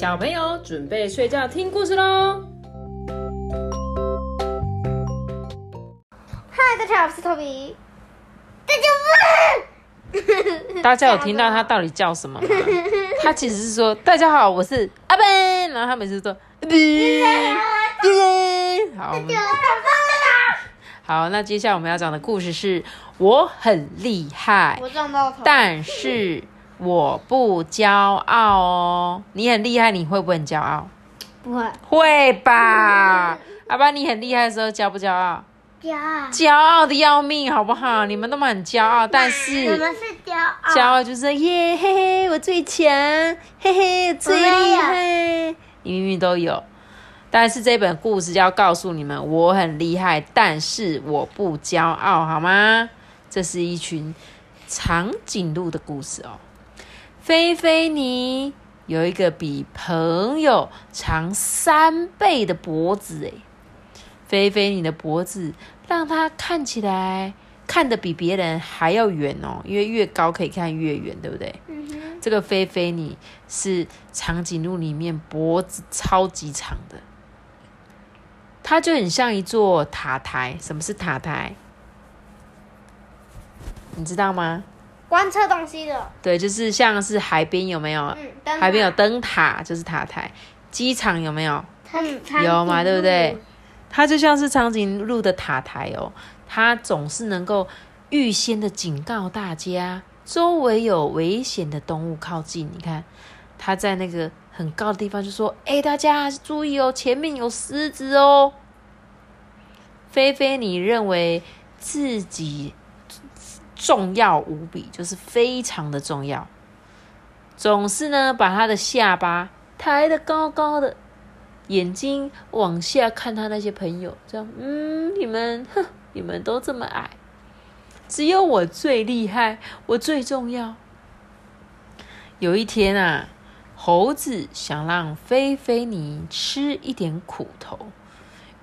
小朋友准备睡觉听故事喽。嗨，大家好，我是托比。大家大家有听到他到底叫什么吗？他其实是说：“大家好，我是阿笨。”然后他每次说：“ 阿笨，好，好，那接下来我们要讲的故事是：我很厉害，我撞到头，但是我不骄傲哦。你很厉害，你会不会很骄傲？不会会吧？阿爸，你很厉害的时候骄不骄傲？骄傲，骄傲的要命，好不好？你们都很骄傲，但是我是们是骄傲，骄傲就是耶嘿嘿，我最强，嘿嘿最厉害。你明明都有，但是这本故事要告诉你们，我很厉害，但是我不骄傲，好吗？这是一群长颈鹿的故事哦。菲菲尼有一个比朋友长三倍的脖子，诶，菲菲尼的脖子让它看起来看得比别人还要远哦，因为越高可以看越远，对不对？这个菲菲尼是长颈鹿里面脖子超级长的，它就很像一座塔台。什么是塔台？你知道吗？观测东西的，对，就是像是海边有没有？嗯，海边有灯塔，就是塔台。机场有没有？嗯，有嘛，对不对？它就像是长颈鹿的塔台哦，它总是能够预先的警告大家，周围有危险的动物靠近。你看，它在那个很高的地方就说：“哎，大家注意哦，前面有狮子哦。”菲菲，你认为自己重要无比，就是非常的重要，总是呢把他的下巴抬得高高的。眼睛往下看他那些朋友，这样，嗯，你们，哼，你们都这么矮，只有我最厉害，我最重要。有一天啊，猴子想让菲菲尼吃一点苦头，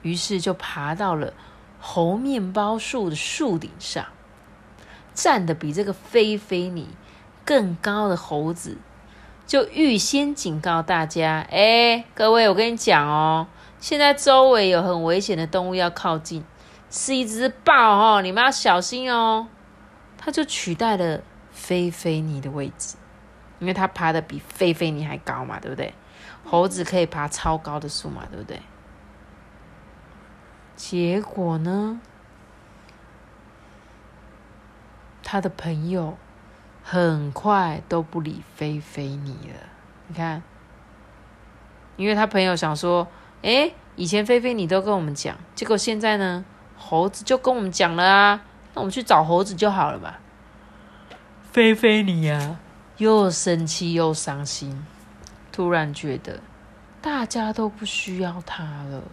于是就爬到了猴面包树的树顶上，站得比这个菲菲尼更高的猴子。就预先警告大家，哎，各位，我跟你讲哦，现在周围有很危险的动物要靠近，是一只豹哦，你们要小心哦。它就取代了菲菲尼的位置，因为它爬的比菲菲尼还高嘛，对不对？猴子可以爬超高的树嘛，对不对？结果呢，他的朋友。很快都不理菲菲你了。你看，因为他朋友想说：“哎，以前菲菲你都跟我们讲，结果现在呢，猴子就跟我们讲了啊，那我们去找猴子就好了吧。”菲菲你呀，又生气又伤心，突然觉得大家都不需要他了，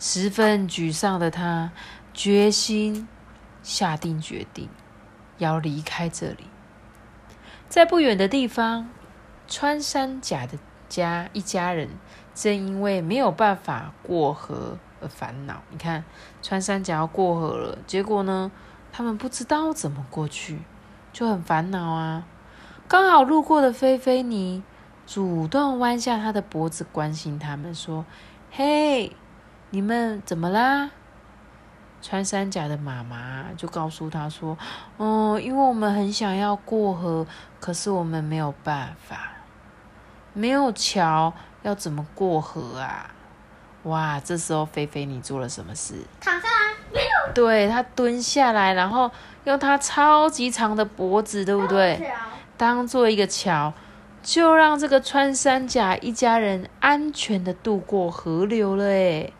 十分沮丧的他，决心下定决定。要离开这里，在不远的地方，穿山甲的家一家人正因为没有办法过河而烦恼。你看，穿山甲要过河了，结果呢，他们不知道怎么过去，就很烦恼啊。刚好路过的菲菲尼主动弯下他的脖子，关心他们说：“嘿，你们怎么啦？”穿山甲的妈妈就告诉他说：“哦，因为我们很想要过河，可是我们没有办法，没有桥，要怎么过河啊？”哇，这时候菲菲你做了什么事？躺下来，对他蹲下来，然后用他超级长的脖子，对不对？当做一个桥，就让这个穿山甲一家人安全的渡过河流了。诶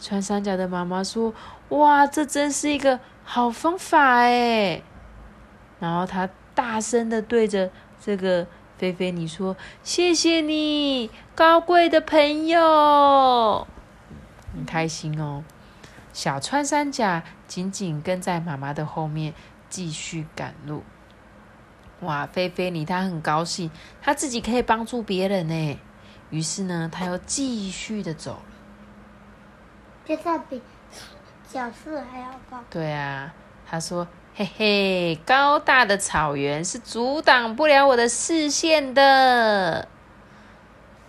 穿山甲的妈妈说。哇，这真是一个好方法哎！然后他大声的对着这个菲菲尼说：“谢谢你，高贵的朋友。”很开心哦。小穿山甲紧紧跟在妈妈的后面，继续赶路。哇，菲菲尼他很高兴，他自己可以帮助别人呢。于是呢，他又继续的走了。就在比。小四还要高。对啊，他说：“嘿嘿，高大的草原是阻挡不了我的视线的。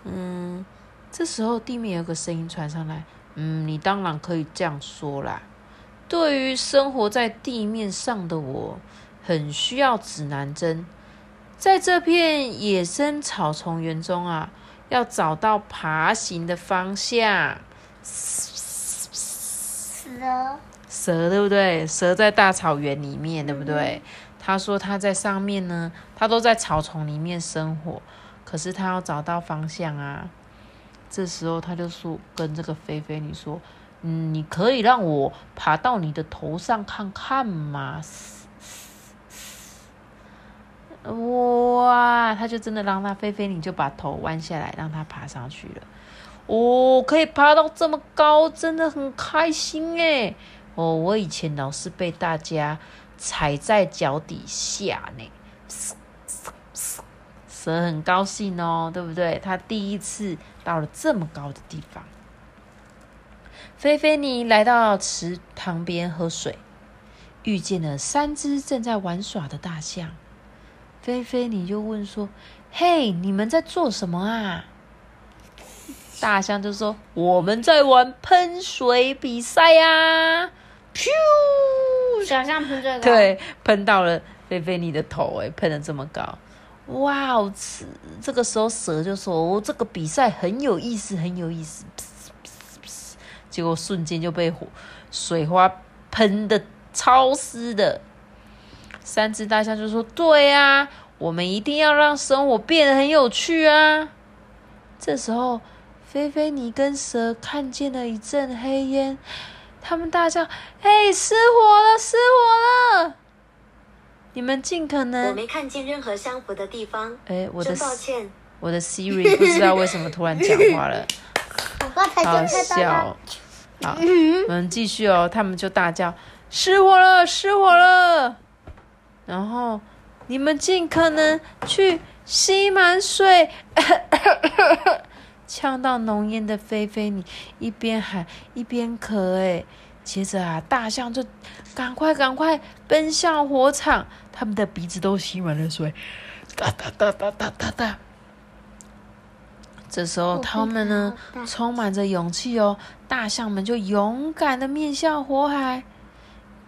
嗯，这时候地面有个声音传上来，嗯，你当然可以这样说啦。对于生活在地面上的我，很需要指南针。在这片野生草丛园中啊，要找到爬行的方向。蛇，蛇对不对？蛇在大草原里面，对不对？他说他在上面呢，他都在草丛里面生活，可是他要找到方向啊。这时候他就说跟这个菲菲你说，嗯，你可以让我爬到你的头上看看吗？哇，他就真的让他菲菲你就把头弯下来，让他爬上去了。哦，可以爬到这么高，真的很开心哎！哦，我以前老是被大家踩在脚底下呢。蛇很高兴哦，对不对？他第一次到了这么高的地方。菲菲尼来到池塘边喝水，遇见了三只正在玩耍的大象。菲菲你就问说：“嘿，你们在做什么啊？”大象就说：“我们在玩喷水比赛呀！”噗，小象喷最高，对，喷到了菲菲你的头，哎，喷的这么高，哇这个时候蛇就说：“哦，这个比赛很有意思，很有意思。”结果瞬间就被火水花喷的超湿的。三只大象就说：“对啊，我们一定要让生活变得很有趣啊！”这时候。菲菲，尼跟蛇看见了一阵黑烟，他们大叫：“嘿，失火了，失火了！”你们尽可能……我没看见任何相符的地方。哎，我的抱歉，我的 Siri 不知道为什么突然讲话了，好笑。好，我们继续哦。他们就大叫：“失火了，失火了！”然后你们尽可能去吸满水。呛到浓烟的菲菲，你一边喊一边咳，哎，接着啊，大象就赶快赶快奔向火场，他们的鼻子都吸满了水，哒哒哒哒哒哒哒。这时候，他们呢，充满着勇气哦，大象们就勇敢的面向火海。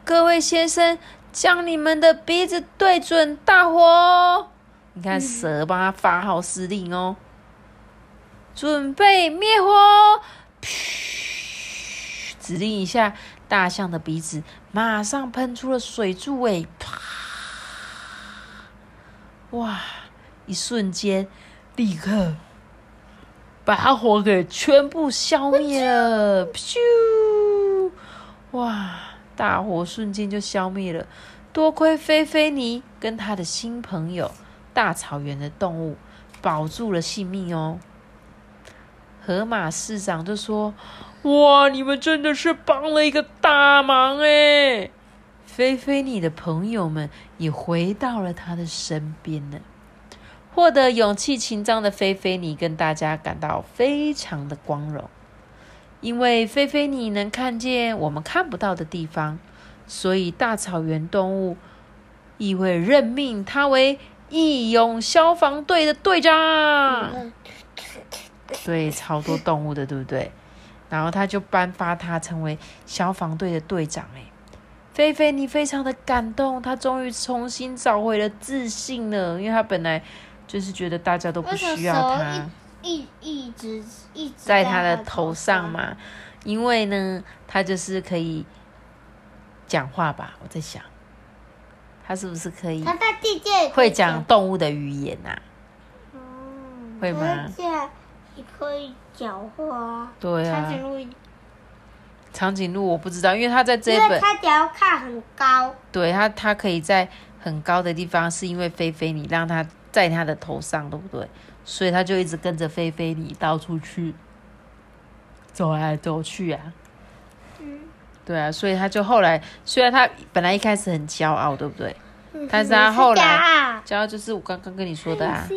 各位先生，将你们的鼻子对准大火，你看蛇帮他发号施令哦。准备灭火！噗！指令一下，大象的鼻子马上喷出了水柱，哎，啪！哇！一瞬间，立刻把火给全部消灭了！咻！哇！大火瞬间就消灭了。多亏菲菲尼跟他的新朋友大草原的动物保住了性命哦。河马市长就说：“哇，你们真的是帮了一个大忙哎！”菲菲，尼的朋友们也回到了他的身边呢。获得勇气情章的菲菲，尼跟大家感到非常的光荣，因为菲菲你能看见我们看不到的地方，所以大草原动物亦会任命他为义勇消防队的队长。对，超多动物的，对不对？然后他就颁发他成为消防队的队长。哎，菲菲，你非常的感动，他终于重新找回了自信了，因为他本来就是觉得大家都不需要他，一一直一直在他的头上嘛。因为呢，他就是可以讲话吧？我在想，他是不是可以？他在地界会讲动物的语言呐？会吗？你可以讲话，对啊。长颈鹿，长颈鹿我不知道，因为它在这本，它只要看很高。对它，它可以在很高的地方，是因为菲菲你让它在它的头上，对不对？所以他就一直跟着菲菲你到处去走来走去啊。嗯。对啊，所以他就后来，虽然他本来一开始很骄傲，对不对？但是他后来骄傲就是我刚刚跟你说的啊。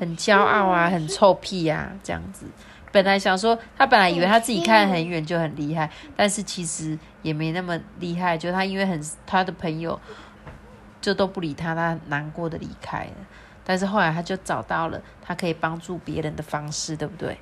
很骄傲啊，很臭屁啊，这样子。本来想说，他本来以为他自己看很远就很厉害，但是其实也没那么厉害。就他因为很他的朋友就都不理他，他难过的离开了。但是后来他就找到了他可以帮助别人的方式，对不对？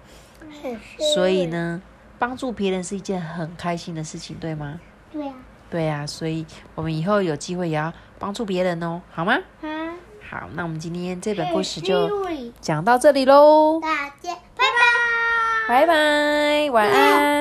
所以呢，帮助别人是一件很开心的事情，对吗？对呀、对呀、所以我们以后有机会也要帮助别人哦，好吗？啊，好，那我们今天这本故事就嘿讲到这里喽，大家拜拜。拜拜，晚安。